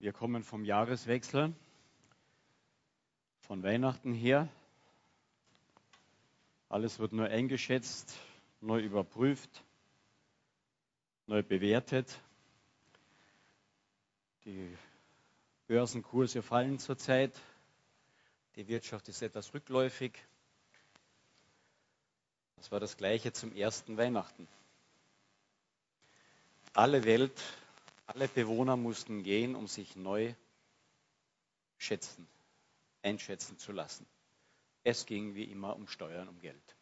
Wir kommen vom Jahreswechsel, von Weihnachten her. Alles wird neu eingeschätzt, neu überprüft, neu bewertet. Die Börsenkurse fallen zurzeit. Die Wirtschaft ist etwas rückläufig. Das war das gleiche zum ersten Weihnachten. Alle Welt alle Bewohner mussten gehen, um sich neu schätzen, einschätzen zu lassen. Es ging wie immer um Steuern, um Geld.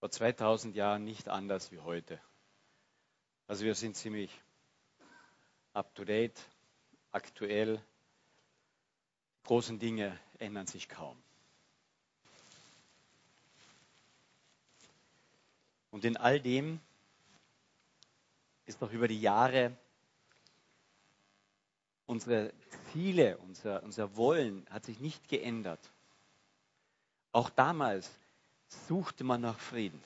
Vor 2000 Jahren nicht anders wie heute. Also wir sind ziemlich up-to-date, aktuell. Die großen Dinge ändern sich kaum. Und in all dem ist doch über die Jahre unsere Ziele, unser, unser Wollen hat sich nicht geändert. Auch damals suchte man nach Frieden.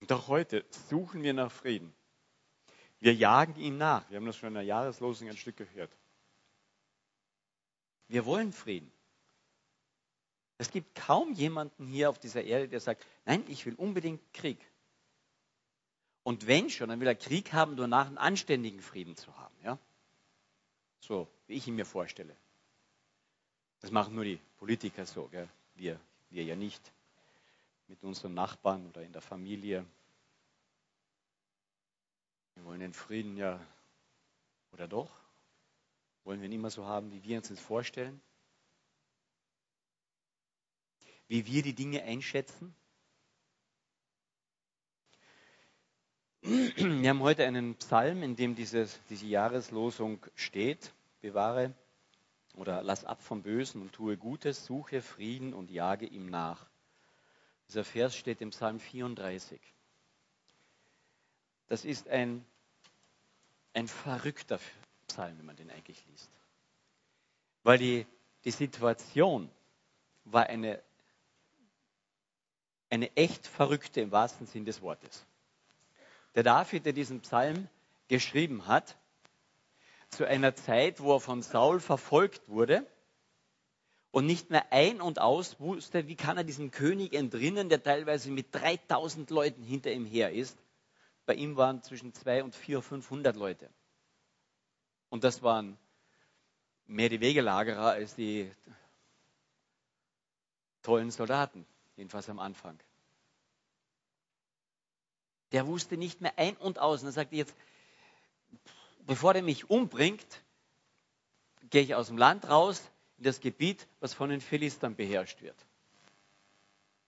Und auch heute suchen wir nach Frieden. Wir jagen ihm nach. Wir haben das schon in der Jahreslosung ein Stück gehört. Wir wollen Frieden. Es gibt kaum jemanden hier auf dieser Erde, der sagt, nein, ich will unbedingt Krieg. Und wenn schon, dann will er Krieg haben, nur nach einen anständigen Frieden zu haben. Ja? So, wie ich ihn mir vorstelle. Das machen nur die Politiker so, gell? Wir, wir ja nicht. Mit unseren Nachbarn oder in der Familie. Wir wollen den Frieden ja, oder doch? Wollen wir ihn immer so haben, wie wir uns das vorstellen? Wie wir die Dinge einschätzen? Wir haben heute einen Psalm, in dem dieses, diese Jahreslosung steht. Bewahre oder lass ab vom Bösen und tue Gutes, suche Frieden und jage ihm nach. Dieser Vers steht im Psalm 34. Das ist ein, ein verrückter Psalm, wenn man den eigentlich liest. Weil die, die Situation war eine, eine echt verrückte im wahrsten Sinn des Wortes. Der David, der diesen Psalm geschrieben hat, zu einer Zeit, wo er von Saul verfolgt wurde und nicht mehr ein- und aus wusste, wie kann er diesem König entrinnen, der teilweise mit 3000 Leuten hinter ihm her ist. Bei ihm waren zwischen 200 und 400, 500 Leute. Und das waren mehr die Wegelagerer als die tollen Soldaten, jedenfalls am Anfang. Der wusste nicht mehr ein und aus. Und er sagte jetzt, bevor er mich umbringt, gehe ich aus dem Land raus in das Gebiet, was von den Philistern beherrscht wird.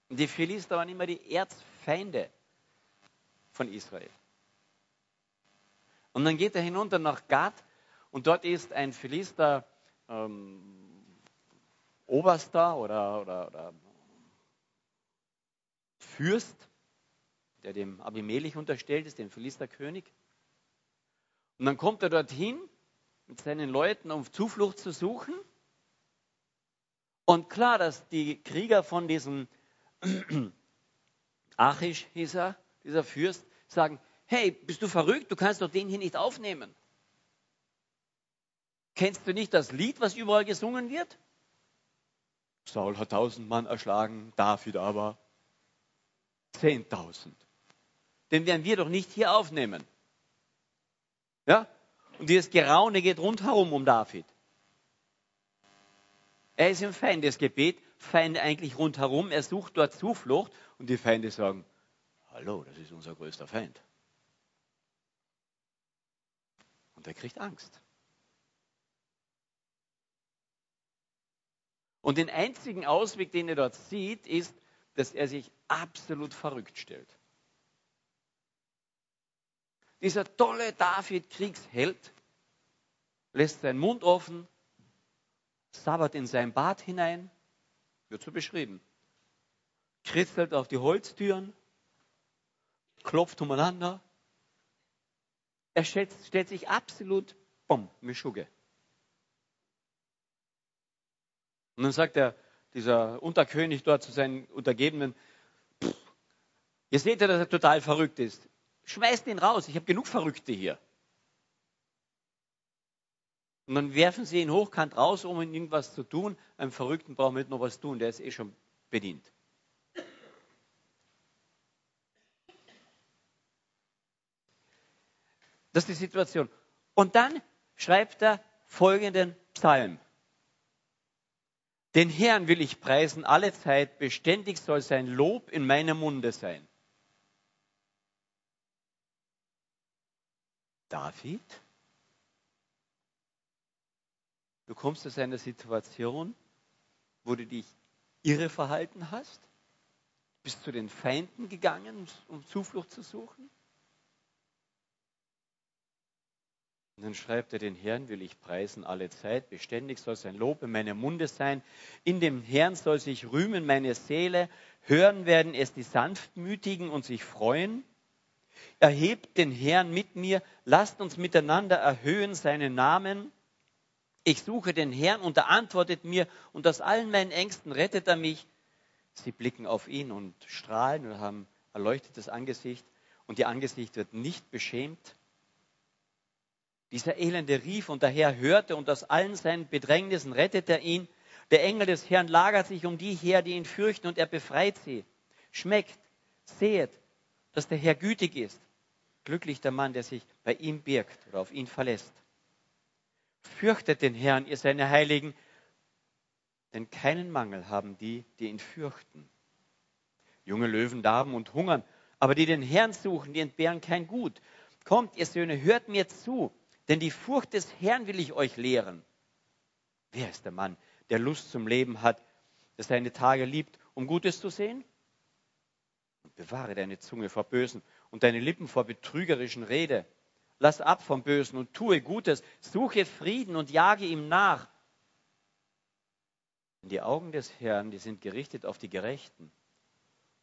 Und die Philister waren immer die Erzfeinde von Israel. Und dann geht er hinunter nach Gad und dort ist ein Philister ähm, Oberster oder, oder, oder Fürst der dem Abimelech unterstellt ist, dem Philisterkönig. Und dann kommt er dorthin mit seinen Leuten, um Zuflucht zu suchen. Und klar, dass die Krieger von diesem Achish hieß er, dieser Fürst, sagen, hey, bist du verrückt? Du kannst doch den hier nicht aufnehmen. Kennst du nicht das Lied, was überall gesungen wird? Saul hat tausend Mann erschlagen, David aber zehntausend den werden wir doch nicht hier aufnehmen. Ja? Und dieses Geraune geht rundherum um David. Er ist im Feindesgebet, Feinde eigentlich rundherum, er sucht dort Zuflucht und die Feinde sagen, hallo, das ist unser größter Feind. Und er kriegt Angst. Und den einzigen Ausweg, den er dort sieht, ist, dass er sich absolut verrückt stellt. Dieser tolle David, Kriegsheld, lässt seinen Mund offen, sabbert in sein Bad hinein, wird so beschrieben, kritzelt auf die Holztüren, klopft umeinander. Er stellt, stellt sich absolut, bumm, Mischugge. Und dann sagt er, dieser Unterkönig dort zu seinen Untergebenen, pff, ihr seht ja, dass er total verrückt ist. Schmeißt ihn raus, ich habe genug Verrückte hier. Und dann werfen sie ihn hochkant raus, um ihm irgendwas zu tun. Einem Verrückten braucht man nicht noch was tun, der ist eh schon bedient. Das ist die Situation. Und dann schreibt er folgenden Psalm. Den Herrn will ich preisen alle Zeit, beständig soll sein Lob in meinem Munde sein. David, du kommst aus einer Situation, wo du dich irre verhalten hast, bist zu den Feinden gegangen, um Zuflucht zu suchen. Und dann schreibt er, den Herrn will ich preisen alle Zeit, beständig soll sein Lob in meinem Munde sein. In dem Herrn soll sich rühmen meine Seele, hören werden es die Sanftmütigen und sich freuen. Erhebt den Herrn mit mir, lasst uns miteinander erhöhen seinen Namen. Ich suche den Herrn und er antwortet mir und aus allen meinen Ängsten rettet er mich. Sie blicken auf ihn und strahlen und haben erleuchtetes Angesicht und ihr Angesicht wird nicht beschämt. Dieser Elende rief und der Herr hörte und aus allen seinen Bedrängnissen rettet er ihn. Der Engel des Herrn lagert sich um die her, die ihn fürchten und er befreit sie. Schmeckt, sehet, dass der Herr gütig ist. Glücklich der Mann, der sich bei ihm birgt oder auf ihn verlässt. Fürchtet den Herrn, ihr seine Heiligen, denn keinen Mangel haben die, die ihn fürchten. Junge Löwen darben und hungern, aber die den Herrn suchen, die entbehren kein Gut. Kommt, ihr Söhne, hört mir zu. Denn die Furcht des Herrn will ich euch lehren. Wer ist der Mann, der Lust zum Leben hat, der seine Tage liebt, um Gutes zu sehen? Bewahre deine Zunge vor Bösen und deine Lippen vor betrügerischen Rede. Lass ab vom Bösen und tue Gutes, suche Frieden und jage ihm nach. Denn die Augen des Herrn, die sind gerichtet auf die Gerechten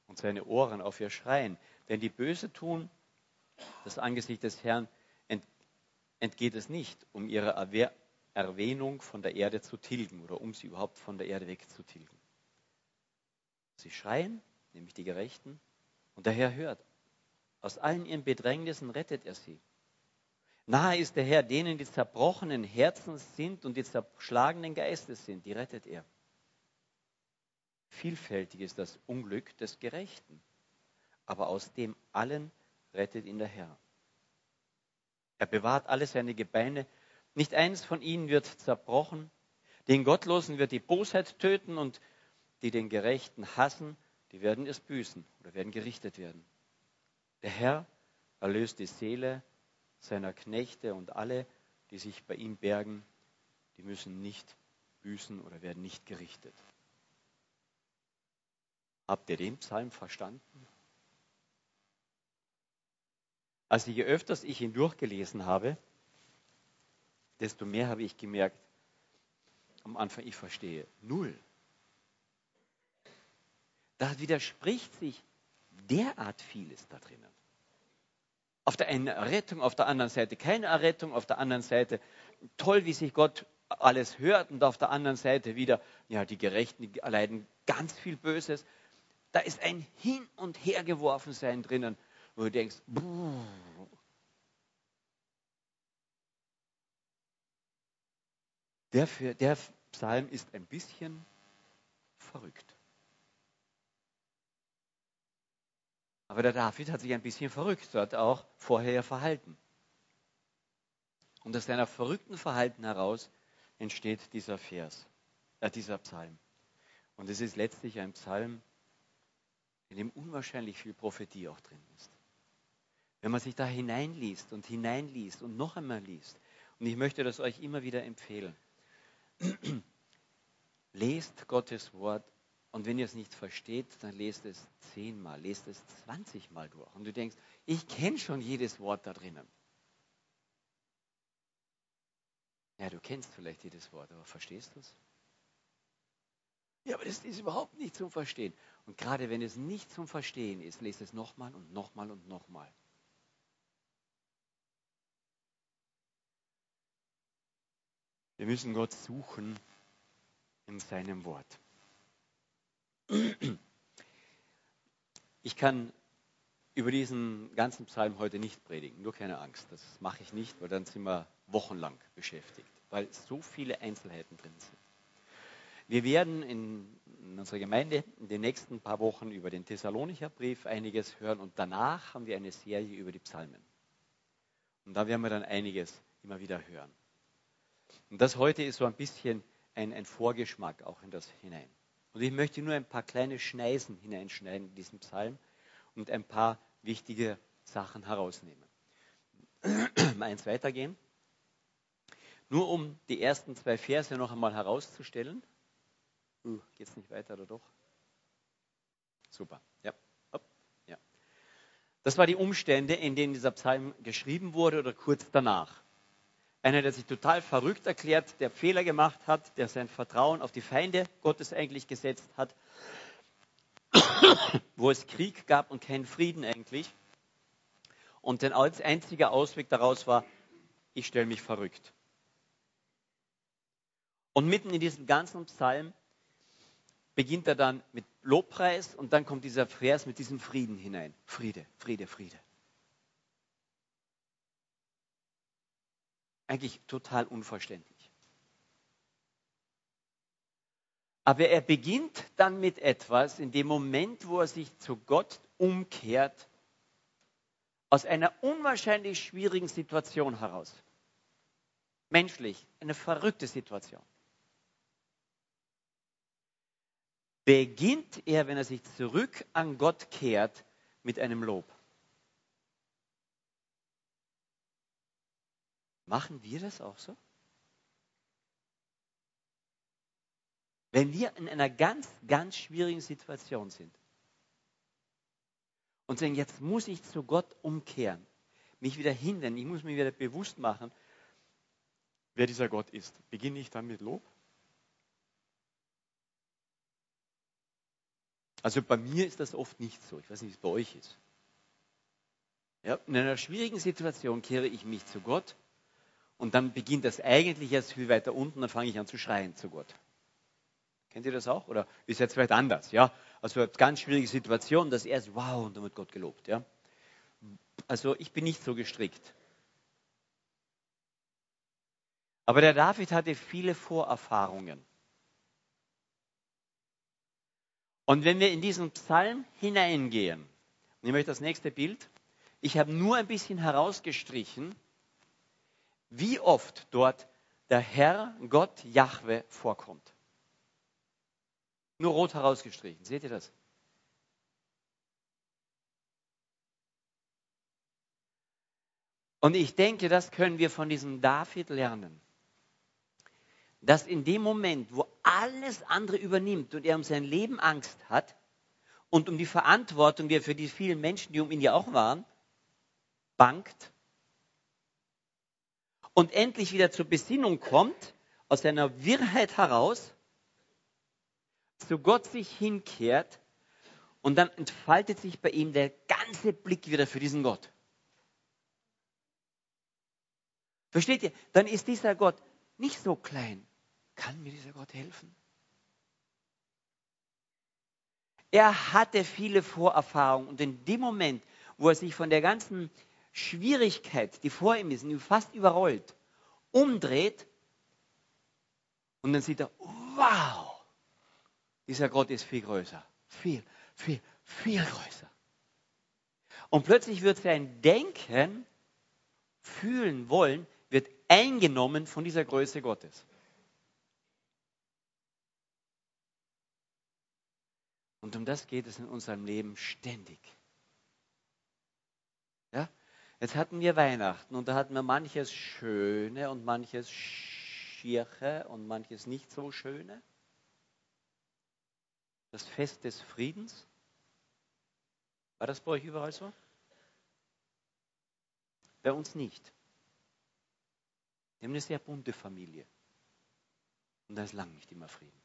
und seine Ohren auf ihr Schreien. Denn die Böse tun, das Angesicht des Herrn entgeht es nicht, um ihre Erwähnung von der Erde zu tilgen oder um sie überhaupt von der Erde wegzutilgen. Sie schreien, nämlich die Gerechten, und der Herr hört. Aus allen ihren Bedrängnissen rettet er sie. Nahe ist der Herr denen, die zerbrochenen Herzens sind und die zerschlagenen Geistes sind, die rettet er. Vielfältig ist das Unglück des Gerechten, aber aus dem allen rettet ihn der Herr. Er bewahrt alle seine Gebeine. Nicht eines von ihnen wird zerbrochen. Den Gottlosen wird die Bosheit töten und die den Gerechten hassen, die werden es büßen oder werden gerichtet werden. Der Herr erlöst die Seele seiner Knechte und alle, die sich bei ihm bergen, die müssen nicht büßen oder werden nicht gerichtet. Habt ihr den Psalm verstanden? Also je öfters ich ihn durchgelesen habe, desto mehr habe ich gemerkt, am Anfang, ich verstehe null. Da widerspricht sich derart vieles da drinnen. Auf der einen Errettung, auf der anderen Seite keine Errettung, auf der anderen Seite toll, wie sich Gott alles hört und auf der anderen Seite wieder, ja, die Gerechten erleiden ganz viel Böses. Da ist ein Hin- und Hergeworfensein drinnen wo du denkst, der, für, der Psalm ist ein bisschen verrückt. Aber der David hat sich ein bisschen verrückt dort auch vorher verhalten. Und aus seiner verrückten Verhalten heraus entsteht dieser Vers, äh, dieser Psalm. Und es ist letztlich ein Psalm, in dem unwahrscheinlich viel Prophetie auch drin ist wenn man sich da hineinliest und hineinliest und noch einmal liest. Und ich möchte das euch immer wieder empfehlen. lest Gottes Wort und wenn ihr es nicht versteht, dann lest es zehnmal, lest es zwanzigmal durch. Und du denkst, ich kenne schon jedes Wort da drinnen. Ja, du kennst vielleicht jedes Wort, aber verstehst du es? Ja, aber das ist überhaupt nicht zum Verstehen. Und gerade wenn es nicht zum Verstehen ist, lest es nochmal und nochmal und nochmal. Wir müssen Gott suchen in seinem Wort. Ich kann über diesen ganzen Psalm heute nicht predigen, nur keine Angst. Das mache ich nicht, weil dann sind wir wochenlang beschäftigt. weil so viele Einzelheiten drin sind. Wir werden in unserer Gemeinde in den nächsten paar Wochen über den Thessalonicher Brief einiges hören und danach haben wir eine Serie über die Psalmen. Und da werden wir dann einiges immer wieder hören. Und das heute ist so ein bisschen ein, ein Vorgeschmack auch in das hinein. Und ich möchte nur ein paar kleine Schneisen hineinschneiden in diesen Psalm und ein paar wichtige Sachen herausnehmen. Mal eins weitergehen. Nur um die ersten zwei Verse noch einmal herauszustellen. Uh, Geht es nicht weiter oder doch? Super. Ja. Ja. Das war die Umstände, in denen dieser Psalm geschrieben wurde oder kurz danach. Einer, der sich total verrückt erklärt, der Fehler gemacht hat, der sein Vertrauen auf die Feinde Gottes eigentlich gesetzt hat, wo es Krieg gab und keinen Frieden eigentlich. Und denn als einziger Ausweg daraus war, ich stelle mich verrückt. Und mitten in diesem ganzen Psalm beginnt er dann mit Lobpreis und dann kommt dieser Vers mit diesem Frieden hinein. Friede, Friede, Friede. Eigentlich total unverständlich. Aber er beginnt dann mit etwas in dem Moment, wo er sich zu Gott umkehrt, aus einer unwahrscheinlich schwierigen Situation heraus. Menschlich, eine verrückte Situation. Beginnt er, wenn er sich zurück an Gott kehrt, mit einem Lob. Machen wir das auch so? Wenn wir in einer ganz, ganz schwierigen Situation sind und sagen, jetzt muss ich zu Gott umkehren, mich wieder hindern, ich muss mir wieder bewusst machen, wer dieser Gott ist. Beginne ich dann mit Lob? Also bei mir ist das oft nicht so. Ich weiß nicht, wie es bei euch ist. Ja, in einer schwierigen Situation kehre ich mich zu Gott und dann beginnt das eigentlich erst viel weiter unten, dann fange ich an zu schreien zu Gott. Kennt ihr das auch? Oder ist jetzt vielleicht anders? Ja, also eine ganz schwierige Situation, dass erst wow und dann wird Gott gelobt. Ja, also ich bin nicht so gestrickt. Aber der David hatte viele Vorerfahrungen. Und wenn wir in diesen Psalm hineingehen, und ich möchte das nächste Bild, ich habe nur ein bisschen herausgestrichen, wie oft dort der Herr Gott Jahwe vorkommt. Nur rot herausgestrichen. Seht ihr das? Und ich denke, das können wir von diesem David lernen. Dass in dem Moment, wo alles andere übernimmt und er um sein Leben Angst hat und um die Verantwortung, die er für die vielen Menschen, die um ihn ja auch waren, bangt, und endlich wieder zur Besinnung kommt, aus seiner Wirrheit heraus, zu Gott sich hinkehrt und dann entfaltet sich bei ihm der ganze Blick wieder für diesen Gott. Versteht ihr? Dann ist dieser Gott nicht so klein. Kann mir dieser Gott helfen? Er hatte viele Vorerfahrungen und in dem Moment, wo er sich von der ganzen Schwierigkeit, die vor ihm ist, ihn fast überrollt, umdreht und dann sieht er, wow, dieser Gott ist viel größer. Viel, viel, viel größer. Und plötzlich wird sein Denken, fühlen wollen, wird eingenommen von dieser Größe Gottes. Und um das geht es in unserem Leben ständig. Jetzt hatten wir Weihnachten und da hatten wir manches Schöne und manches Schirche und manches nicht so Schöne. Das Fest des Friedens. War das bei euch überall so? Bei uns nicht. Wir haben eine sehr bunte Familie. Und da ist lang nicht immer Frieden.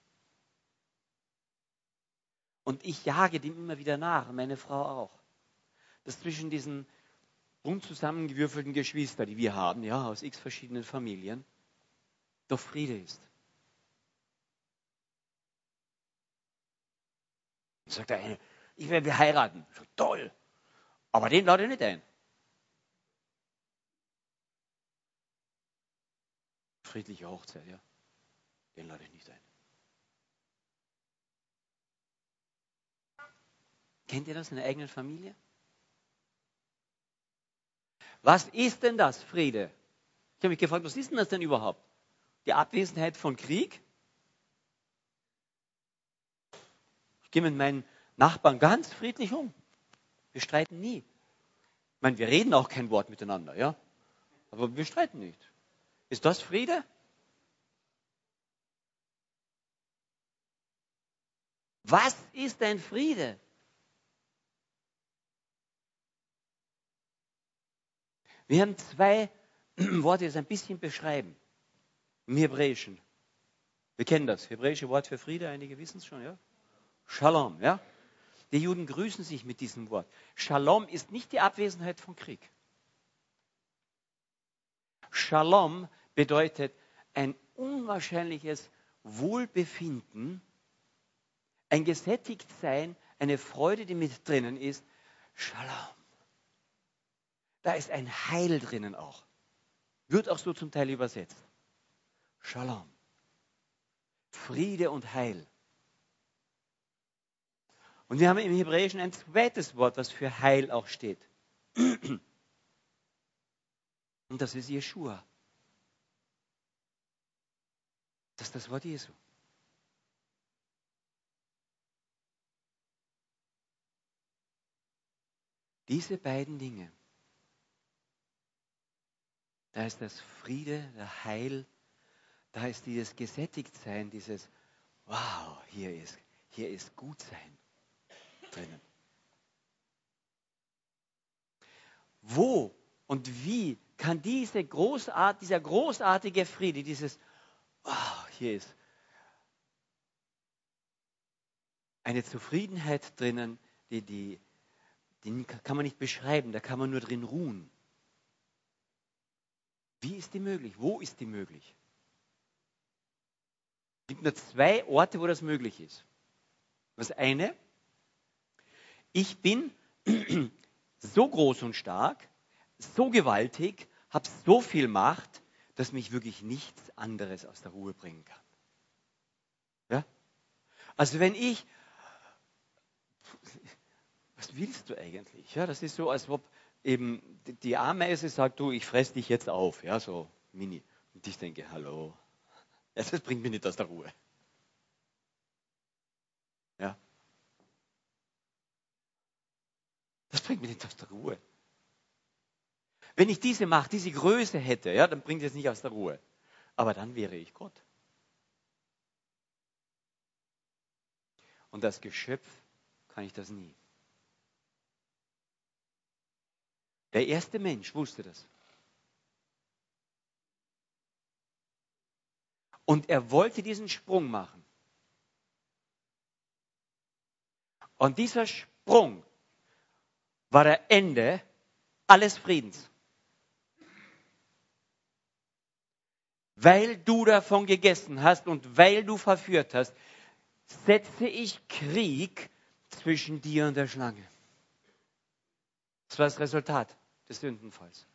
Und ich jage dem immer wieder nach, meine Frau auch. Dass zwischen diesen bunt zusammengewürfelten Geschwister, die wir haben, ja, aus x verschiedenen Familien, doch Friede ist. Sagt der eine, ich werde heiraten. So, toll. Aber den lade ich nicht ein. Friedliche Hochzeit, ja. Den lade ich nicht ein. Kennt ihr das in der eigenen Familie? Was ist denn das, Friede? Ich habe mich gefragt, was ist denn das denn überhaupt? Die Abwesenheit von Krieg? Ich gehe mit meinen Nachbarn ganz friedlich um. Wir streiten nie. Ich meine, wir reden auch kein Wort miteinander, ja? Aber wir streiten nicht. Ist das Friede? Was ist ein Friede? Wir haben zwei Worte, die es ein bisschen beschreiben. Im Hebräischen. Wir kennen das. Hebräische Wort für Friede, einige wissen es schon, ja? Shalom, ja? Die Juden grüßen sich mit diesem Wort. Shalom ist nicht die Abwesenheit von Krieg. Shalom bedeutet ein unwahrscheinliches Wohlbefinden, ein Gesättigtsein, eine Freude, die mit drinnen ist. Shalom. Da ist ein Heil drinnen auch. Wird auch so zum Teil übersetzt. Shalom. Friede und Heil. Und wir haben im Hebräischen ein zweites Wort, was für Heil auch steht. Und das ist Jeshua. Das ist das Wort Jesu. Diese beiden Dinge da ist das Friede, der Heil, da ist dieses Gesättigtsein, dieses Wow, hier ist, hier ist Gutsein drinnen. Wo und wie kann diese großart, dieser großartige Friede, dieses Wow, hier ist eine Zufriedenheit drinnen, die, die, die kann man nicht beschreiben, da kann man nur drin ruhen. Wie ist die möglich? Wo ist die möglich? Es gibt nur zwei Orte, wo das möglich ist. Das eine, ich bin so groß und stark, so gewaltig, habe so viel Macht, dass mich wirklich nichts anderes aus der Ruhe bringen kann. Ja? Also wenn ich, was willst du eigentlich? Ja, das ist so, als ob eben die Ameise sagt, du, ich fress dich jetzt auf, ja, so mini. Und ich denke, hallo, das bringt mich nicht aus der Ruhe. Ja. Das bringt mich nicht aus der Ruhe. Wenn ich diese Macht, diese Größe hätte, ja, dann bringt es nicht aus der Ruhe. Aber dann wäre ich Gott. Und als Geschöpf kann ich das nie. Der erste Mensch wusste das. Und er wollte diesen Sprung machen. Und dieser Sprung war der Ende alles Friedens. Weil du davon gegessen hast und weil du verführt hast, setze ich Krieg zwischen dir und der Schlange. Das war das Resultat des Sündenfalls.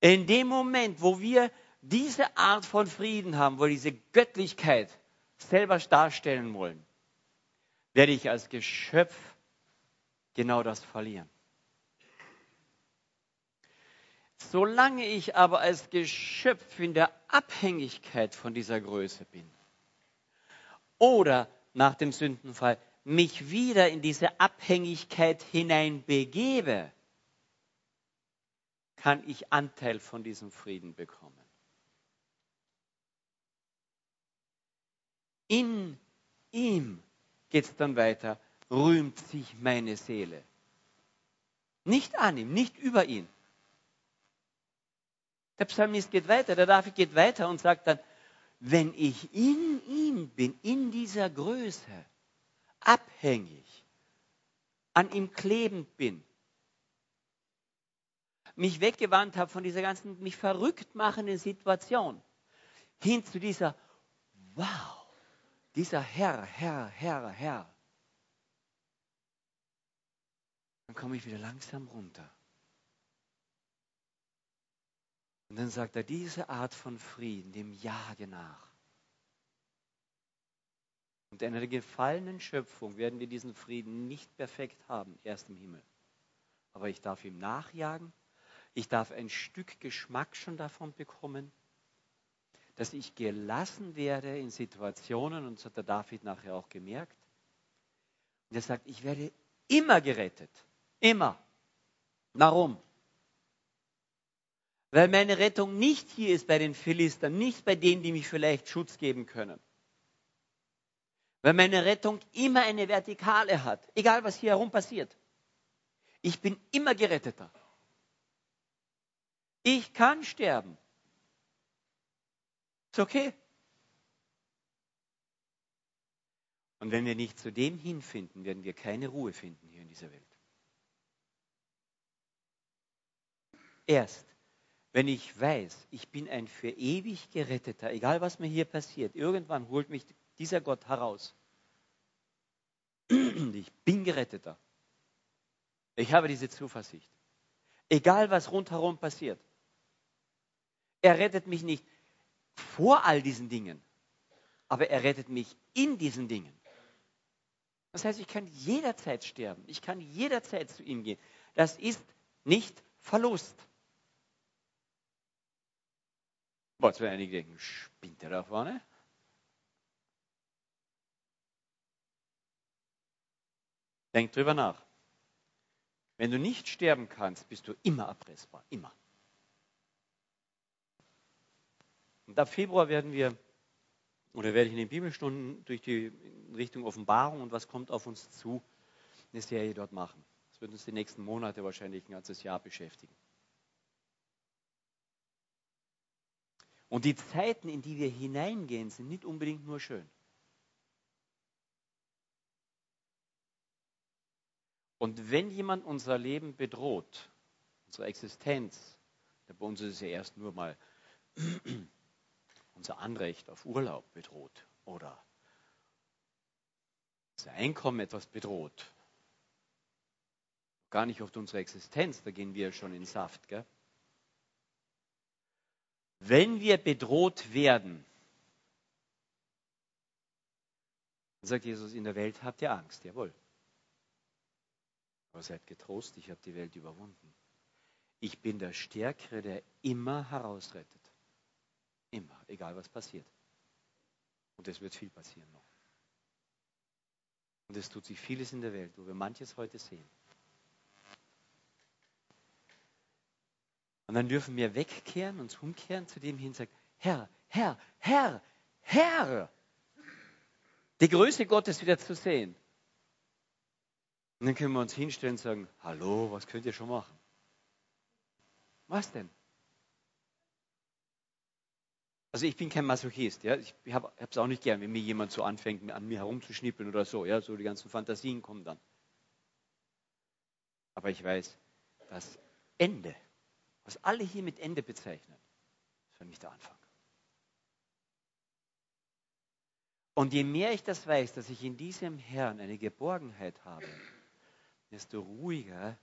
In dem Moment, wo wir diese Art von Frieden haben, wo wir diese Göttlichkeit selber darstellen wollen, werde ich als Geschöpf genau das verlieren. Solange ich aber als Geschöpf in der Abhängigkeit von dieser Größe bin oder nach dem Sündenfall mich wieder in diese Abhängigkeit hineinbegebe, kann ich Anteil von diesem Frieden bekommen. In ihm geht es dann weiter, rühmt sich meine Seele. Nicht an ihm, nicht über ihn. Der Psalmist geht weiter, der David geht weiter und sagt dann, wenn ich in ihm bin, in dieser Größe, abhängig, an ihm klebend bin, mich weggewandt habe von dieser ganzen mich verrückt machenden Situation, hin zu dieser, wow, dieser Herr, Herr, Herr, Herr, dann komme ich wieder langsam runter. Und dann sagt er, diese Art von Frieden, dem Jage nach. Und in einer gefallenen Schöpfung werden wir diesen Frieden nicht perfekt haben, erst im Himmel. Aber ich darf ihm nachjagen. Ich darf ein Stück Geschmack schon davon bekommen, dass ich gelassen werde in Situationen, und das hat der David nachher auch gemerkt. Und er sagt, ich werde immer gerettet. Immer. Warum? Weil meine Rettung nicht hier ist bei den Philistern, nicht bei denen, die mich vielleicht Schutz geben können. Weil meine Rettung immer eine Vertikale hat, egal was hier herum passiert. Ich bin immer geretteter. Ich kann sterben. Ist okay. Und wenn wir nicht zu dem hinfinden, werden wir keine Ruhe finden hier in dieser Welt. Erst wenn ich weiß, ich bin ein für ewig geretteter, egal was mir hier passiert, irgendwann holt mich dieser Gott heraus. Ich bin geretteter. Ich habe diese Zuversicht. Egal was rundherum passiert. Er rettet mich nicht vor all diesen Dingen, aber er rettet mich in diesen Dingen. Das heißt, ich kann jederzeit sterben. Ich kann jederzeit zu ihm gehen. Das ist nicht Verlust. Boah, jetzt werden einige denken, spinnt er da vorne? Denk drüber nach. Wenn du nicht sterben kannst, bist du immer erpressbar. Immer. Und ab Februar werden wir, oder werde ich in den Bibelstunden durch die Richtung Offenbarung und was kommt auf uns zu, eine Serie dort machen. Das wird uns die nächsten Monate wahrscheinlich ein ganzes Jahr beschäftigen. Und die Zeiten, in die wir hineingehen, sind nicht unbedingt nur schön. Und wenn jemand unser Leben bedroht, unsere Existenz, bei uns ist es ja erst nur mal unser Anrecht auf Urlaub bedroht oder unser Einkommen etwas bedroht. Gar nicht oft unsere Existenz, da gehen wir schon in Saft. Gell? Wenn wir bedroht werden, dann sagt Jesus, in der Welt habt ihr Angst, jawohl. Aber seid getrost, ich habe die Welt überwunden. Ich bin der Stärkere, der immer herausrettet. Immer, egal was passiert. Und es wird viel passieren noch. Und es tut sich vieles in der Welt, wo wir manches heute sehen. Und dann dürfen wir wegkehren, uns umkehren zu dem hin sagen, Herr, Herr, Herr, Herr, die Größe Gottes wieder zu sehen. Und dann können wir uns hinstellen und sagen, hallo, was könnt ihr schon machen? Was denn? Also ich bin kein Masochist, ja. Ich habe es auch nicht gern, wenn mir jemand so anfängt, an mir herumzuschnippeln oder so, ja. So die ganzen Fantasien kommen dann. Aber ich weiß, das Ende, was alle hier mit Ende bezeichnen, ist für mich der Anfang. Und je mehr ich das weiß, dass ich in diesem Herrn eine Geborgenheit habe, desto ruhiger,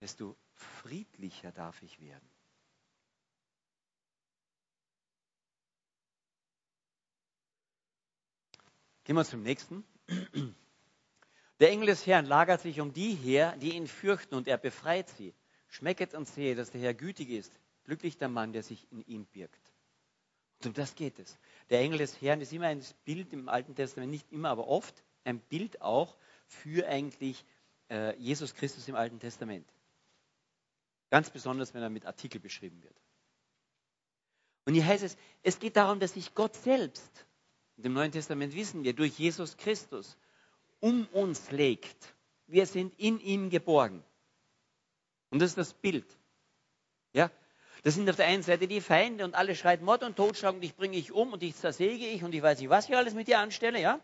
desto friedlicher darf ich werden. Gehen wir zum nächsten. Der Engel des Herrn lagert sich um die her, die ihn fürchten, und er befreit sie. Schmecket und sehe, dass der Herr gütig ist. Glücklich der Mann, der sich in ihm birgt. Und um das geht es. Der Engel des Herrn ist immer ein Bild im Alten Testament, nicht immer, aber oft ein Bild auch für eigentlich äh, Jesus Christus im Alten Testament. Ganz besonders, wenn er mit Artikel beschrieben wird. Und hier heißt es, es geht darum, dass sich Gott selbst, und im Neuen Testament wissen wir, durch Jesus Christus um uns legt. Wir sind in ihm geborgen. Und das ist das Bild. Ja? Das sind auf der einen Seite die Feinde und alle schreien Mord und Totschlag und dich bringe ich um und dich zersäge ich und ich weiß nicht, was ich alles mit dir anstelle, ja?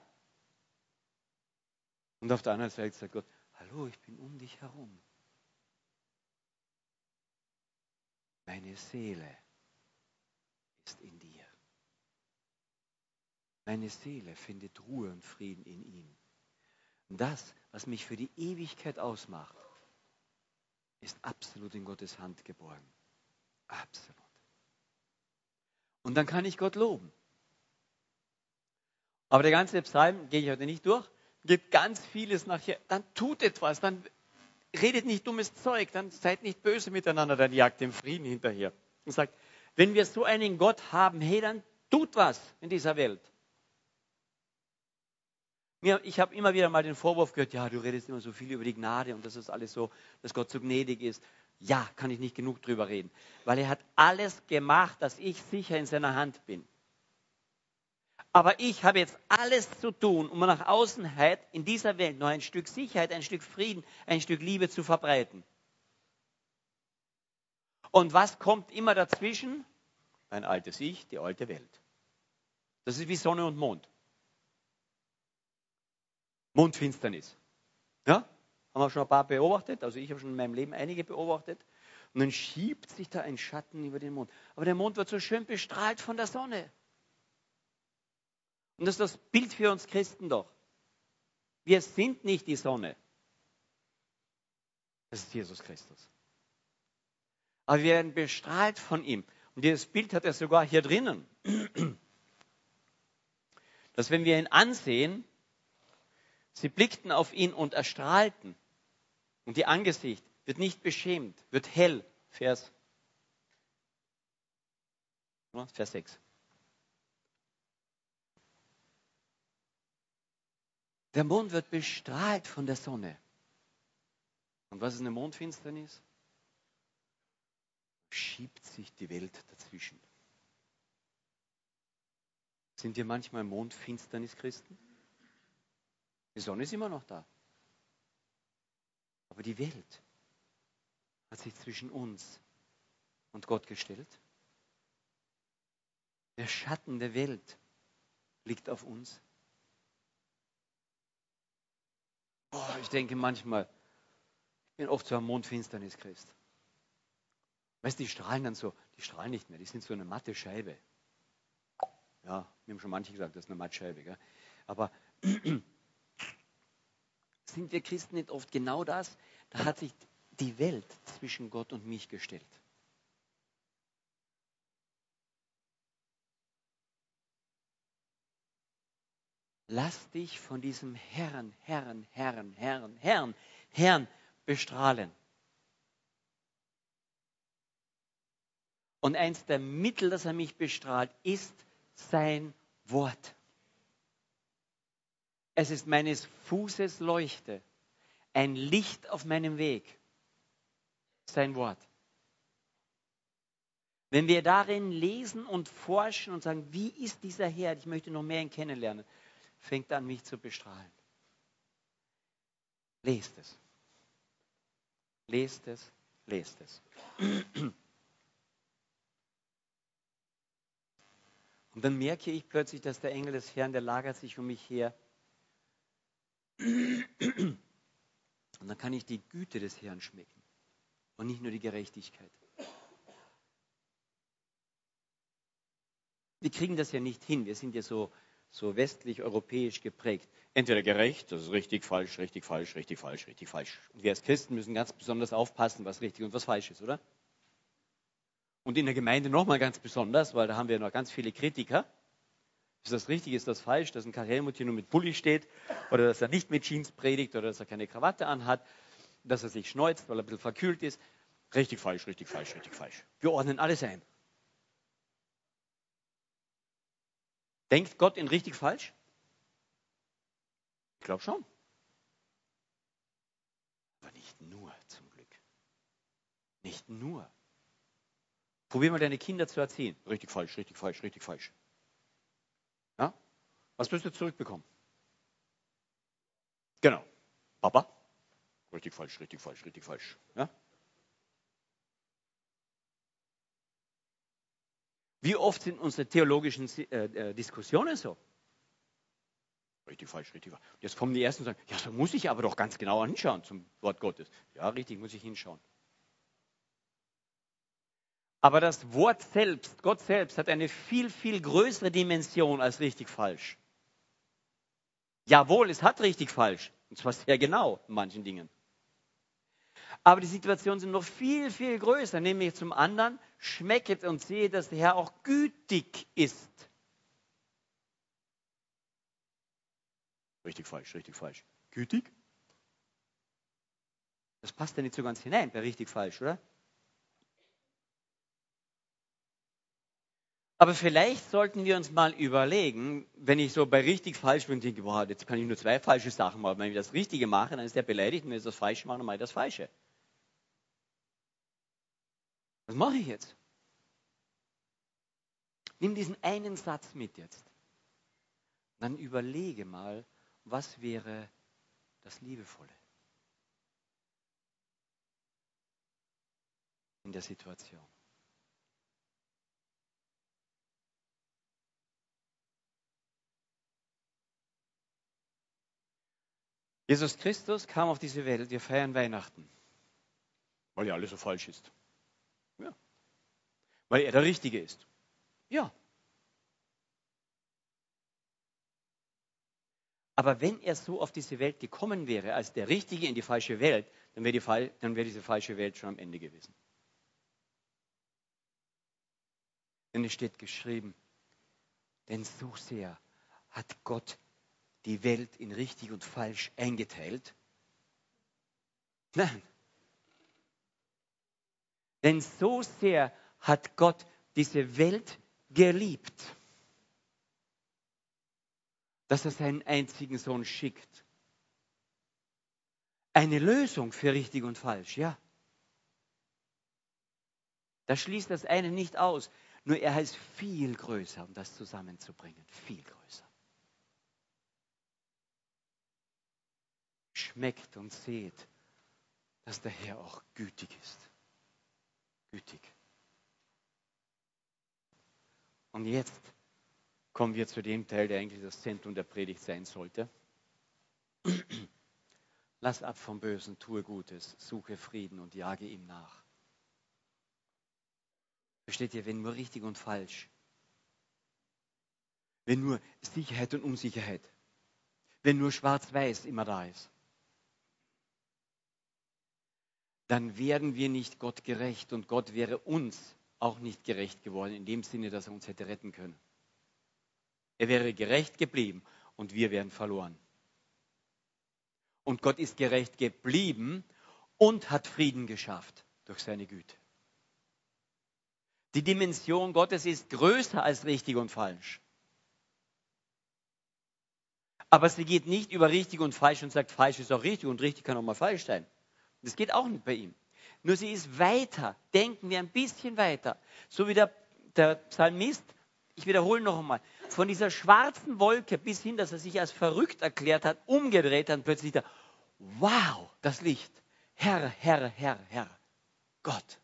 Und auf der anderen Seite sagt Gott, hallo, ich bin um dich herum. Meine Seele ist in dir. Meine Seele findet Ruhe und Frieden in ihm. Und das, was mich für die Ewigkeit ausmacht, ist absolut in Gottes Hand geborgen. Absolut. Und dann kann ich Gott loben. Aber der ganze Psalm gehe ich heute nicht durch, gibt ganz vieles nachher. Dann tut etwas, dann redet nicht dummes Zeug, dann seid nicht böse miteinander, dann jagt dem Frieden hinterher. Und sagt, wenn wir so einen Gott haben, hey, dann tut was in dieser Welt. Ich habe immer wieder mal den Vorwurf gehört, ja, du redest immer so viel über die Gnade und das ist alles so, dass Gott so gnädig ist. Ja, kann ich nicht genug drüber reden, weil er hat alles gemacht, dass ich sicher in seiner Hand bin. Aber ich habe jetzt alles zu tun, um nach Außenheit in dieser Welt noch ein Stück Sicherheit, ein Stück Frieden, ein Stück Liebe zu verbreiten. Und was kommt immer dazwischen? Ein altes Ich, die alte Welt. Das ist wie Sonne und Mond. Mondfinsternis. Ja? Haben wir schon ein paar beobachtet, also ich habe schon in meinem Leben einige beobachtet. Und dann schiebt sich da ein Schatten über den Mond. Aber der Mond wird so schön bestrahlt von der Sonne. Und das ist das Bild für uns Christen doch. Wir sind nicht die Sonne. Das ist Jesus Christus. Aber wir werden bestrahlt von ihm. Und dieses Bild hat er sogar hier drinnen. Dass wenn wir ihn ansehen, Sie blickten auf ihn und erstrahlten. Und ihr Angesicht wird nicht beschämt, wird hell. Vers, Vers 6. Der Mond wird bestrahlt von der Sonne. Und was ist eine Mondfinsternis? Schiebt sich die Welt dazwischen. Sind wir manchmal Mondfinsternis-Christen? Die Sonne ist immer noch da. Aber die Welt hat sich zwischen uns und Gott gestellt. Der Schatten der Welt liegt auf uns. Oh, ich denke manchmal, ich bin oft so ein Mondfinsternis-Christ. Weißt du, die strahlen dann so, die strahlen nicht mehr, die sind so eine matte Scheibe. Ja, mir haben schon manche gesagt, das ist eine Mattscheibe. Gell? Aber sind wir Christen nicht oft genau das? Da hat sich die Welt zwischen Gott und mich gestellt. Lass dich von diesem Herrn, Herrn, Herrn, Herrn, Herrn, Herrn bestrahlen. Und eins der Mittel, das er mich bestrahlt, ist sein Wort. Es ist meines Fußes Leuchte, ein Licht auf meinem Weg. Sein Wort. Wenn wir darin lesen und forschen und sagen, wie ist dieser Herr, ich möchte noch mehr ihn kennenlernen, fängt an, mich zu bestrahlen. Lest es. Lest es, lest es. Und dann merke ich plötzlich, dass der Engel des Herrn, der lagert sich um mich her, und dann kann ich die Güte des Herrn schmecken und nicht nur die Gerechtigkeit. Wir kriegen das ja nicht hin. Wir sind ja so, so westlich-europäisch geprägt. Entweder gerecht, das ist richtig, falsch, richtig, falsch, richtig, falsch, richtig, falsch. Und wir als Christen müssen ganz besonders aufpassen, was richtig und was falsch ist, oder? Und in der Gemeinde nochmal ganz besonders, weil da haben wir noch ganz viele Kritiker. Ist das richtig, ist das falsch, dass ein Karl Helmut hier nur mit Pulli steht oder dass er nicht mit Jeans predigt oder dass er keine Krawatte anhat, dass er sich schneuzt, weil er ein bisschen verkühlt ist. Richtig, falsch, richtig, falsch, richtig, falsch. Wir ordnen alles ein. Denkt Gott in richtig, falsch? Ich glaube schon. Aber nicht nur zum Glück. Nicht nur. Probier mal deine Kinder zu erziehen. Richtig, falsch, richtig, falsch, richtig, falsch. Was wirst du zurückbekommen? Genau. Papa? Richtig falsch, richtig falsch, richtig falsch. Ja? Wie oft sind unsere theologischen äh, äh, Diskussionen so? Richtig falsch, richtig falsch. Jetzt kommen die Ersten und sagen, ja, so muss ich aber doch ganz genau hinschauen zum Wort Gottes. Ja, richtig, muss ich hinschauen. Aber das Wort selbst, Gott selbst, hat eine viel, viel größere Dimension als richtig falsch. Jawohl, es hat richtig falsch. Und zwar sehr genau in manchen Dingen. Aber die Situationen sind noch viel, viel größer. Nämlich zum anderen, schmecket und sehe, dass der Herr auch gütig ist. Richtig falsch, richtig falsch. Gütig? Das passt ja nicht so ganz hinein bei richtig falsch, oder? Aber vielleicht sollten wir uns mal überlegen, wenn ich so bei richtig falsch bin, denke, boah, jetzt kann ich nur zwei falsche Sachen machen. Wenn ich das Richtige mache, dann ist der beleidigt. Und wenn ich das Falsche mache, dann mache ich das Falsche. Was mache ich jetzt? Nimm diesen einen Satz mit jetzt. Dann überlege mal, was wäre das Liebevolle in der Situation. Jesus Christus kam auf diese Welt, wir feiern Weihnachten, weil ja alles so falsch ist. Weil er der Richtige ist. Ja. Aber wenn er so auf diese Welt gekommen wäre, als der Richtige in die falsche Welt, dann wäre, die, dann wäre diese falsche Welt schon am Ende gewesen. Denn es steht geschrieben, denn so sehr hat Gott die Welt in richtig und falsch eingeteilt? Nein. Denn so sehr hat Gott diese Welt geliebt, dass er seinen einzigen Sohn schickt. Eine Lösung für richtig und falsch, ja. Das schließt das eine nicht aus. Nur er ist viel größer, um das zusammenzubringen. Viel größer. schmeckt und seht, dass der Herr auch gütig ist. Gütig. Und jetzt kommen wir zu dem Teil, der eigentlich das Zentrum der Predigt sein sollte. Lass ab vom Bösen, tue Gutes, suche Frieden und jage ihm nach. Versteht ihr, wenn nur richtig und falsch, wenn nur Sicherheit und Unsicherheit, wenn nur schwarz-weiß immer da ist, dann werden wir nicht Gott gerecht und Gott wäre uns auch nicht gerecht geworden, in dem Sinne, dass er uns hätte retten können. Er wäre gerecht geblieben und wir wären verloren. Und Gott ist gerecht geblieben und hat Frieden geschafft durch seine Güte. Die Dimension Gottes ist größer als richtig und falsch. Aber sie geht nicht über richtig und falsch und sagt, falsch ist auch richtig und richtig kann auch mal falsch sein. Das geht auch nicht bei ihm. Nur sie ist weiter. Denken wir ein bisschen weiter. So wie der, der Psalmist, ich wiederhole noch einmal, von dieser schwarzen Wolke bis hin, dass er sich als verrückt erklärt hat, umgedreht hat, plötzlich da, wow, das Licht. Herr, Herr, Herr, Herr, Gott.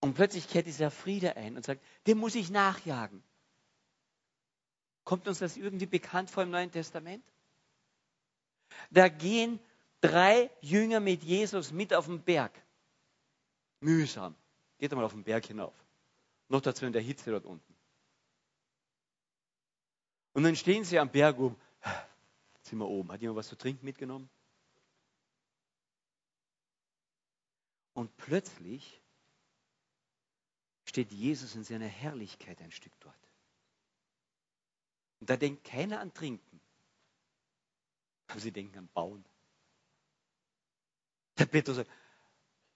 Und plötzlich kehrt dieser Friede ein und sagt, dem muss ich nachjagen. Kommt uns das irgendwie bekannt vor im Neuen Testament? Da gehen drei Jünger mit Jesus mit auf den Berg. Mühsam. Geht einmal auf den Berg hinauf. Noch dazu in der Hitze dort unten. Und dann stehen sie am Berg oben. Jetzt sind wir oben. Hat jemand was zu trinken mitgenommen? Und plötzlich steht Jesus in seiner Herrlichkeit ein Stück dort. Und da denkt keiner an Trinken. Aber sie denken an Bauen. Der Petrus sagt,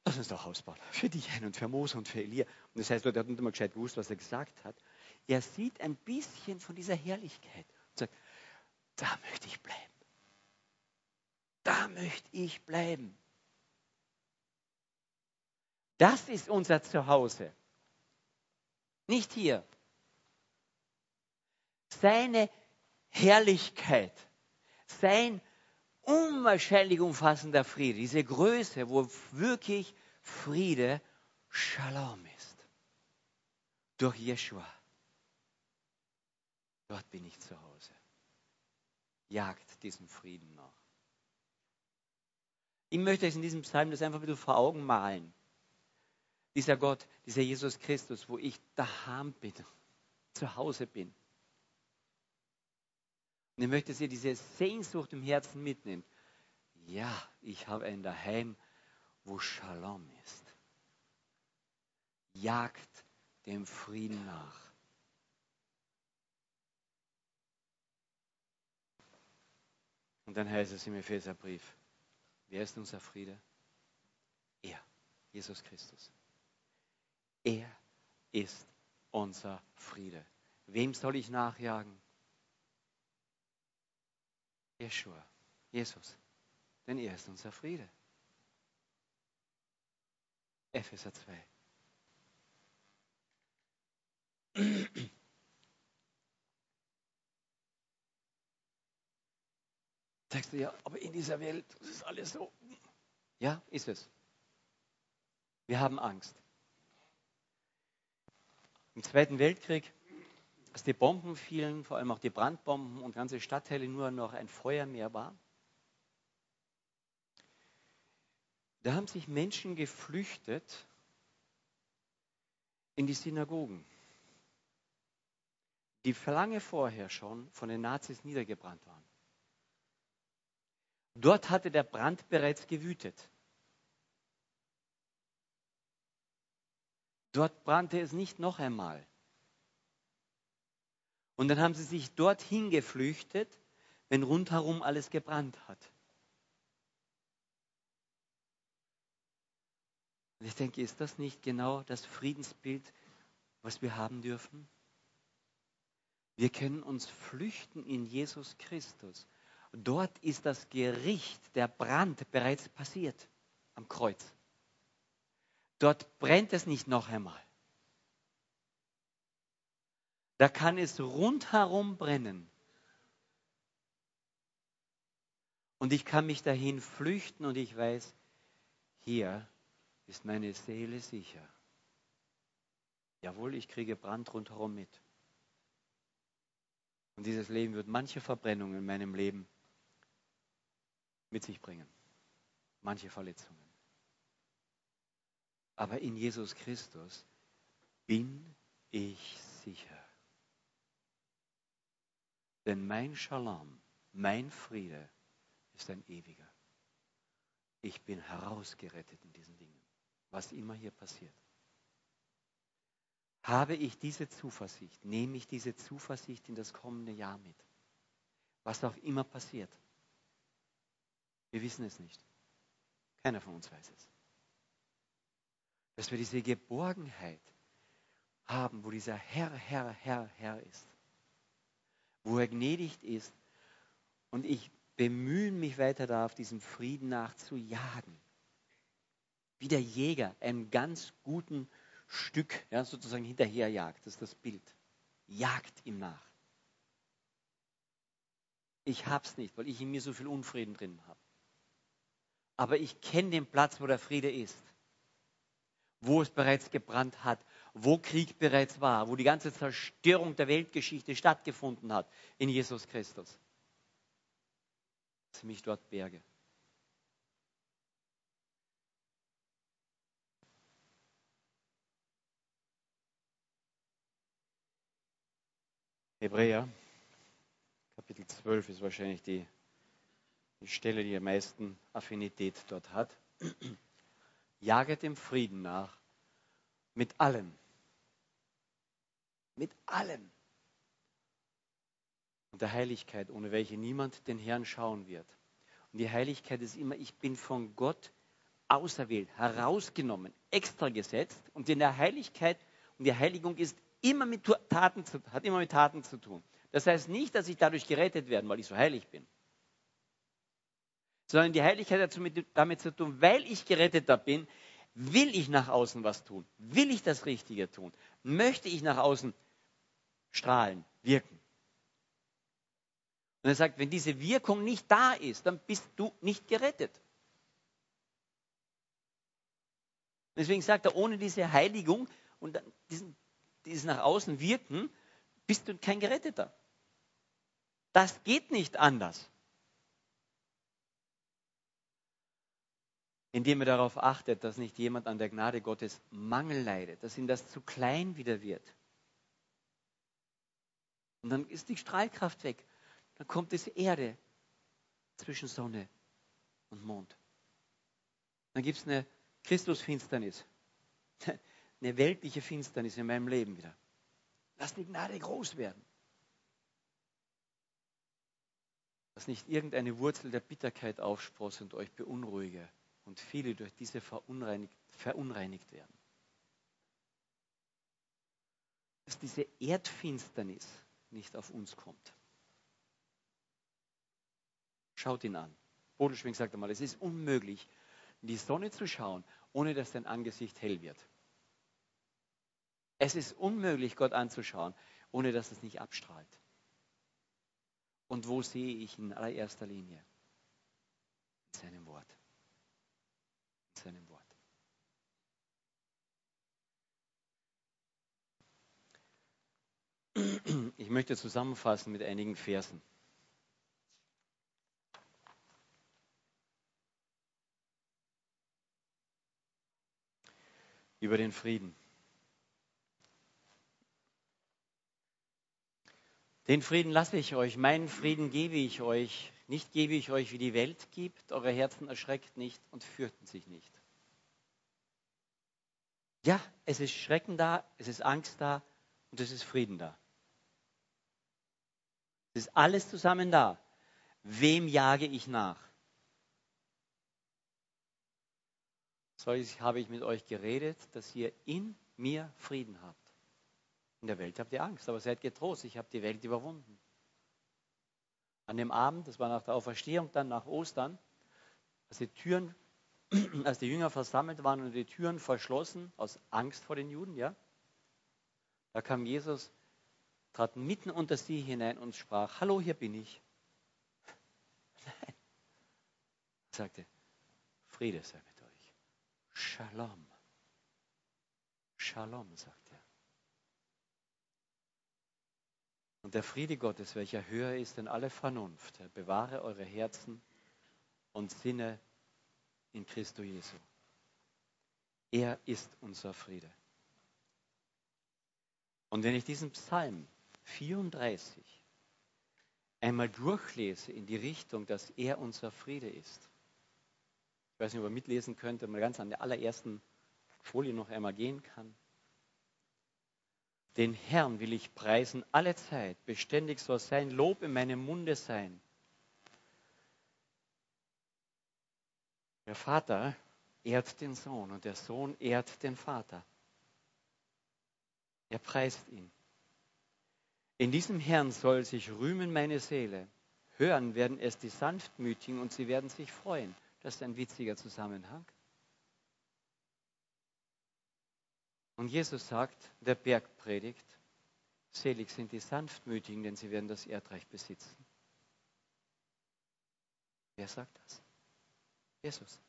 lass uns doch Haus bauen. Für dich ein und für Mose und für Elia. Und das heißt, er hat nicht immer gescheit gewusst, was er gesagt hat. Er sieht ein bisschen von dieser Herrlichkeit und sagt, da möchte ich bleiben. Da möchte ich bleiben. Das ist unser Zuhause. Nicht hier. Seine Herrlichkeit, sein unwahrscheinlich umfassender Friede, diese Größe, wo wirklich Friede Shalom ist. Durch Jeshua. Dort bin ich zu Hause. Jagt diesem Frieden nach. Ich möchte euch in diesem Psalm das einfach wieder vor Augen malen. Dieser Gott, dieser Jesus Christus, wo ich daheim bin, zu Hause bin. Und ich möchte, dass ihr diese Sehnsucht im Herzen mitnimmt. ja, ich habe ein Daheim, wo Shalom ist. Jagt dem Frieden nach. Und dann heißt es im Epheserbrief, wer ist unser Friede? Er, Jesus Christus. Er ist unser Friede. Wem soll ich nachjagen? Jeshua, Jesus, denn er ist unser Friede. Epheser 2. Sagst du ja, aber in dieser Welt ist alles so. Ja, ist es. Wir haben Angst. Im Zweiten Weltkrieg, als die Bomben fielen, vor allem auch die Brandbomben und ganze Stadtteile nur noch ein Feuermeer war, da haben sich Menschen geflüchtet in die Synagogen, die lange vorher schon von den Nazis niedergebrannt waren. Dort hatte der Brand bereits gewütet. Dort brannte es nicht noch einmal. Und dann haben sie sich dorthin geflüchtet, wenn rundherum alles gebrannt hat. Und ich denke, ist das nicht genau das Friedensbild, was wir haben dürfen? Wir können uns flüchten in Jesus Christus. Dort ist das Gericht, der Brand bereits passiert am Kreuz. Dort brennt es nicht noch einmal. Da kann es rundherum brennen. Und ich kann mich dahin flüchten und ich weiß, hier ist meine Seele sicher. Jawohl, ich kriege Brand rundherum mit. Und dieses Leben wird manche Verbrennungen in meinem Leben mit sich bringen. Manche Verletzungen. Aber in Jesus Christus bin ich sicher. Denn mein Shalom, mein Friede ist ein ewiger. Ich bin herausgerettet in diesen Dingen, was immer hier passiert. Habe ich diese Zuversicht, nehme ich diese Zuversicht in das kommende Jahr mit, was auch immer passiert. Wir wissen es nicht. Keiner von uns weiß es dass wir diese Geborgenheit haben, wo dieser Herr, Herr, Herr, Herr ist, wo er gnädig ist und ich bemühe mich weiter darauf, diesem Frieden nachzujagen. Wie der Jäger einem ganz guten Stück ja, sozusagen hinterherjagt. Das ist das Bild. Jagt ihm nach. Ich hab's nicht, weil ich in mir so viel Unfrieden drin habe. Aber ich kenne den Platz, wo der Friede ist wo es bereits gebrannt hat, wo Krieg bereits war, wo die ganze Zerstörung der Weltgeschichte stattgefunden hat in Jesus Christus. Dass ich mich dort berge. Hebräer, Kapitel 12 ist wahrscheinlich die, die Stelle, die am meisten Affinität dort hat jaget dem Frieden nach mit allen. Mit allen. Und der Heiligkeit, ohne welche niemand den Herrn schauen wird. Und die Heiligkeit ist immer, ich bin von Gott auserwählt, herausgenommen, extra gesetzt. Und in der Heiligkeit und die Heiligung ist immer mit Taten zu, hat immer mit Taten zu tun. Das heißt nicht, dass ich dadurch gerettet werde, weil ich so heilig bin sondern die Heiligkeit hat damit zu tun, weil ich geretteter bin, will ich nach außen was tun? Will ich das Richtige tun? Möchte ich nach außen strahlen, wirken? Und er sagt, wenn diese Wirkung nicht da ist, dann bist du nicht gerettet. Deswegen sagt er, ohne diese Heiligung und diesen, dieses nach außen wirken, bist du kein Geretteter. Das geht nicht anders. Indem er darauf achtet, dass nicht jemand an der Gnade Gottes Mangel leidet, dass ihm das zu klein wieder wird. Und dann ist die Strahlkraft weg. Dann kommt es Erde zwischen Sonne und Mond. Dann gibt es eine Christusfinsternis, eine weltliche Finsternis in meinem Leben wieder. Lass die Gnade groß werden. Dass nicht irgendeine Wurzel der Bitterkeit aufspross und euch beunruhige und viele durch diese verunreinigt, verunreinigt werden. Dass diese Erdfinsternis nicht auf uns kommt. Schaut ihn an. Bodelschwing sagt einmal, es ist unmöglich, in die Sonne zu schauen, ohne dass dein Angesicht hell wird. Es ist unmöglich, Gott anzuschauen, ohne dass es nicht abstrahlt. Und wo sehe ich in allererster Linie? In seinem Wort. In seinem Wort. Ich möchte zusammenfassen mit einigen Versen. Über den Frieden. Den Frieden lasse ich euch, meinen Frieden gebe ich euch. Nicht gebe ich euch, wie die Welt gibt. Eure Herzen erschreckt nicht und fürchten sich nicht. Ja, es ist Schrecken da, es ist Angst da und es ist Frieden da. Es ist alles zusammen da. Wem jage ich nach? So habe ich mit euch geredet, dass ihr in mir Frieden habt. In der Welt habt ihr Angst, aber seid getrost, ich habe die Welt überwunden. An dem Abend, das war nach der Auferstehung, dann nach Ostern, als die Türen, als die Jünger versammelt waren und die Türen verschlossen, aus Angst vor den Juden, ja, da kam Jesus, trat mitten unter sie hinein und sprach, hallo, hier bin ich. Nein. Er sagte, Friede sei mit euch. Shalom. Shalom, sagt Und der Friede Gottes, welcher höher ist denn alle Vernunft, bewahre eure Herzen und Sinne in Christo Jesu. Er ist unser Friede. Und wenn ich diesen Psalm 34 einmal durchlese in die Richtung, dass er unser Friede ist, ich weiß nicht, ob ihr mitlesen könnt, wenn man ganz an der allerersten Folie noch einmal gehen kann. Den Herrn will ich preisen alle Zeit. Beständig soll sein Lob in meinem Munde sein. Der Vater ehrt den Sohn und der Sohn ehrt den Vater. Er preist ihn. In diesem Herrn soll sich rühmen meine Seele. Hören werden es die Sanftmütigen und sie werden sich freuen. Das ist ein witziger Zusammenhang. Und Jesus sagt, der Berg predigt, selig sind die Sanftmütigen, denn sie werden das Erdreich besitzen. Wer sagt das? Jesus.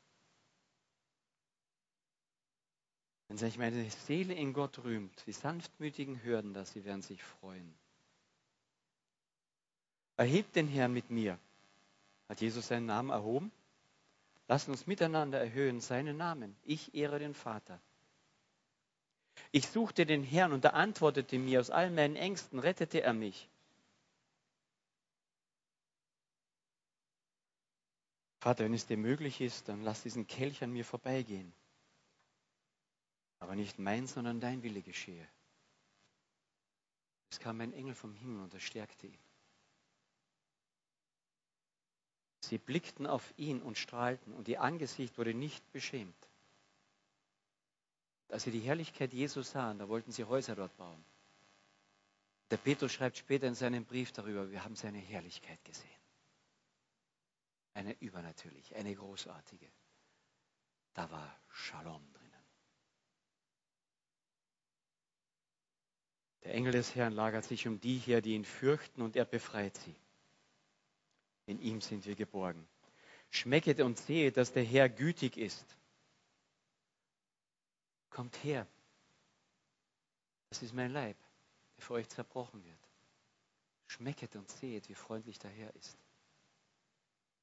Wenn sich meine Seele in Gott rühmt, die Sanftmütigen hören das, sie werden sich freuen. Erhebt den Herrn mit mir. Hat Jesus seinen Namen erhoben? Lasst uns miteinander erhöhen seinen Namen. Ich ehre den Vater. Ich suchte den Herrn und er antwortete mir, aus all meinen Ängsten rettete er mich. Vater, wenn es dir möglich ist, dann lass diesen Kelch an mir vorbeigehen. Aber nicht mein, sondern dein Wille geschehe. Es kam ein Engel vom Himmel und er stärkte ihn. Sie blickten auf ihn und strahlten und ihr Angesicht wurde nicht beschämt. Als sie die Herrlichkeit Jesus sahen, da wollten sie Häuser dort bauen. Der Petrus schreibt später in seinem Brief darüber, wir haben seine Herrlichkeit gesehen. Eine übernatürliche, eine großartige. Da war Shalom drinnen. Der Engel des Herrn lagert sich um die her, die ihn fürchten, und er befreit sie. In ihm sind wir geborgen. Schmecket und sehet, dass der Herr gütig ist Kommt her. Das ist mein Leib, der für euch zerbrochen wird. Schmecket und seht, wie freundlich der Herr ist.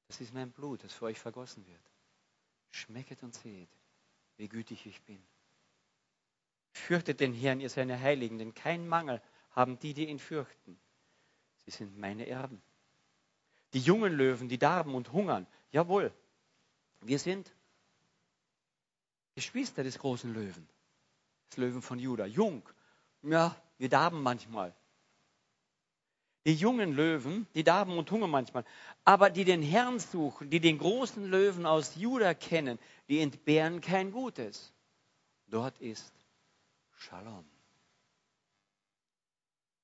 Das ist mein Blut, das für euch vergossen wird. Schmecket und seht, wie gütig ich bin. Fürchtet den Herrn, ihr seine Heiligen, denn keinen Mangel haben die, die ihn fürchten. Sie sind meine Erben. Die jungen Löwen, die darben und hungern, jawohl, Wir sind Geschwister des großen Löwen, des Löwen von Juda. Jung, ja, wir darben manchmal. Die jungen Löwen, die darben und hungern manchmal, aber die den Herrn suchen, die den großen Löwen aus Juda kennen, die entbehren kein Gutes. Dort ist Shalom.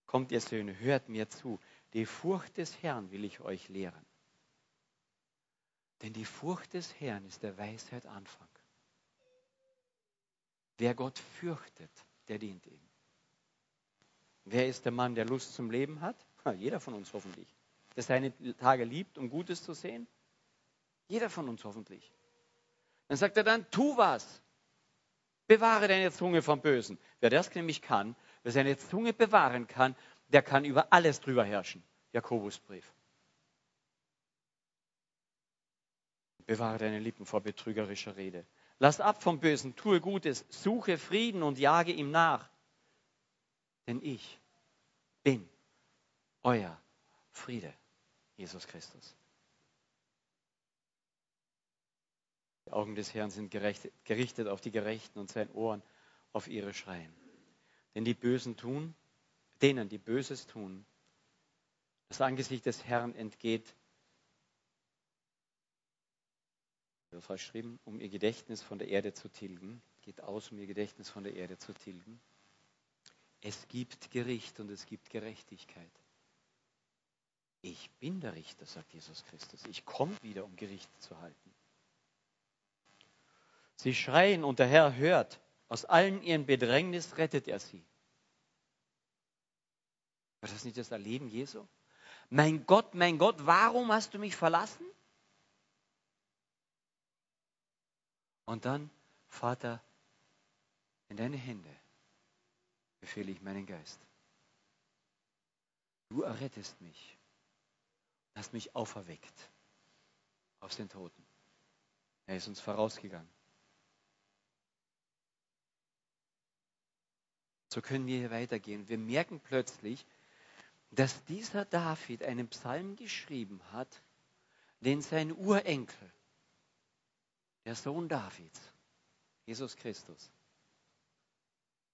Kommt ihr Söhne, hört mir zu. Die Furcht des Herrn will ich euch lehren. Denn die Furcht des Herrn ist der Weisheit Anfang. Wer Gott fürchtet, der dient ihm. Wer ist der Mann, der Lust zum Leben hat? Ha, jeder von uns hoffentlich. Der seine Tage liebt, um Gutes zu sehen? Jeder von uns hoffentlich. Dann sagt er dann, tu was. Bewahre deine Zunge vom Bösen. Wer das nämlich kann, wer seine Zunge bewahren kann, der kann über alles drüber herrschen. Jakobusbrief. Bewahre deine Lippen vor betrügerischer Rede. Lass ab vom Bösen, tue Gutes, suche Frieden und jage ihm nach. Denn ich bin euer Friede, Jesus Christus. Die Augen des Herrn sind gerichtet auf die Gerechten und sein Ohren auf ihre Schreien. Denn die Bösen tun, denen, die Böses tun, das Angesicht des Herrn entgeht, falsch geschrieben, um ihr Gedächtnis von der Erde zu tilgen, geht aus, um ihr Gedächtnis von der Erde zu tilgen. Es gibt Gericht und es gibt Gerechtigkeit. Ich bin der Richter, sagt Jesus Christus. Ich komme wieder, um Gericht zu halten. Sie schreien und der Herr hört. Aus allen ihren Bedrängnis rettet er sie. War das nicht das Erleben Jesu? Mein Gott, mein Gott, warum hast du mich verlassen? Und dann, Vater, in deine Hände befehle ich meinen Geist. Du errettest mich, hast mich auferweckt aus den Toten. Er ist uns vorausgegangen. So können wir hier weitergehen. Wir merken plötzlich, dass dieser David einen Psalm geschrieben hat, den sein Urenkel, der Sohn Davids, Jesus Christus,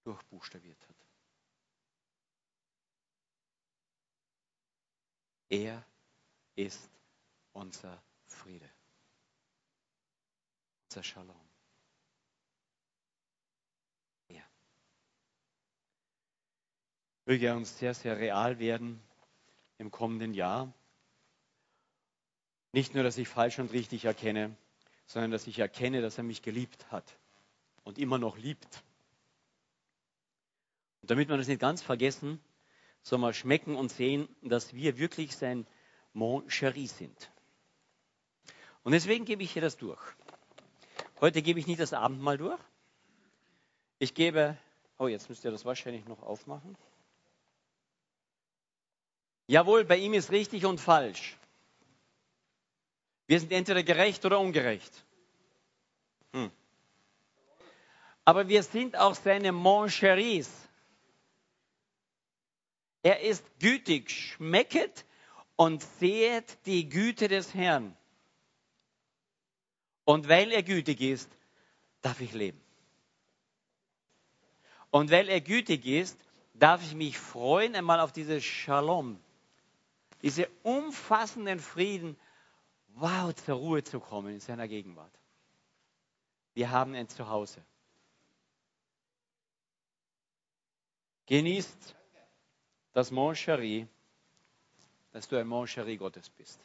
durchbuchstabiert hat. Er ist unser Friede, unser Shalom. Er. Möge er uns sehr, sehr real werden im kommenden Jahr. Nicht nur, dass ich falsch und richtig erkenne, sondern dass ich erkenne, dass er mich geliebt hat und immer noch liebt. Und damit wir das nicht ganz vergessen, soll man schmecken und sehen, dass wir wirklich sein Mon Chéri sind. Und deswegen gebe ich hier das durch. Heute gebe ich nicht das Abendmahl durch. Ich gebe, oh, jetzt müsst ihr das wahrscheinlich noch aufmachen. Jawohl, bei ihm ist richtig und falsch. Wir sind entweder gerecht oder ungerecht. Hm. Aber wir sind auch seine Moncheries. Er ist gütig, schmecket und sehet die Güte des Herrn. Und weil er gütig ist, darf ich leben. Und weil er gütig ist, darf ich mich freuen einmal auf dieses Shalom, diese umfassenden Frieden, wow, zur Ruhe zu kommen in seiner Gegenwart. Wir haben ein Zuhause. Genießt das Moncherie, dass du ein Moncherie Gottes bist.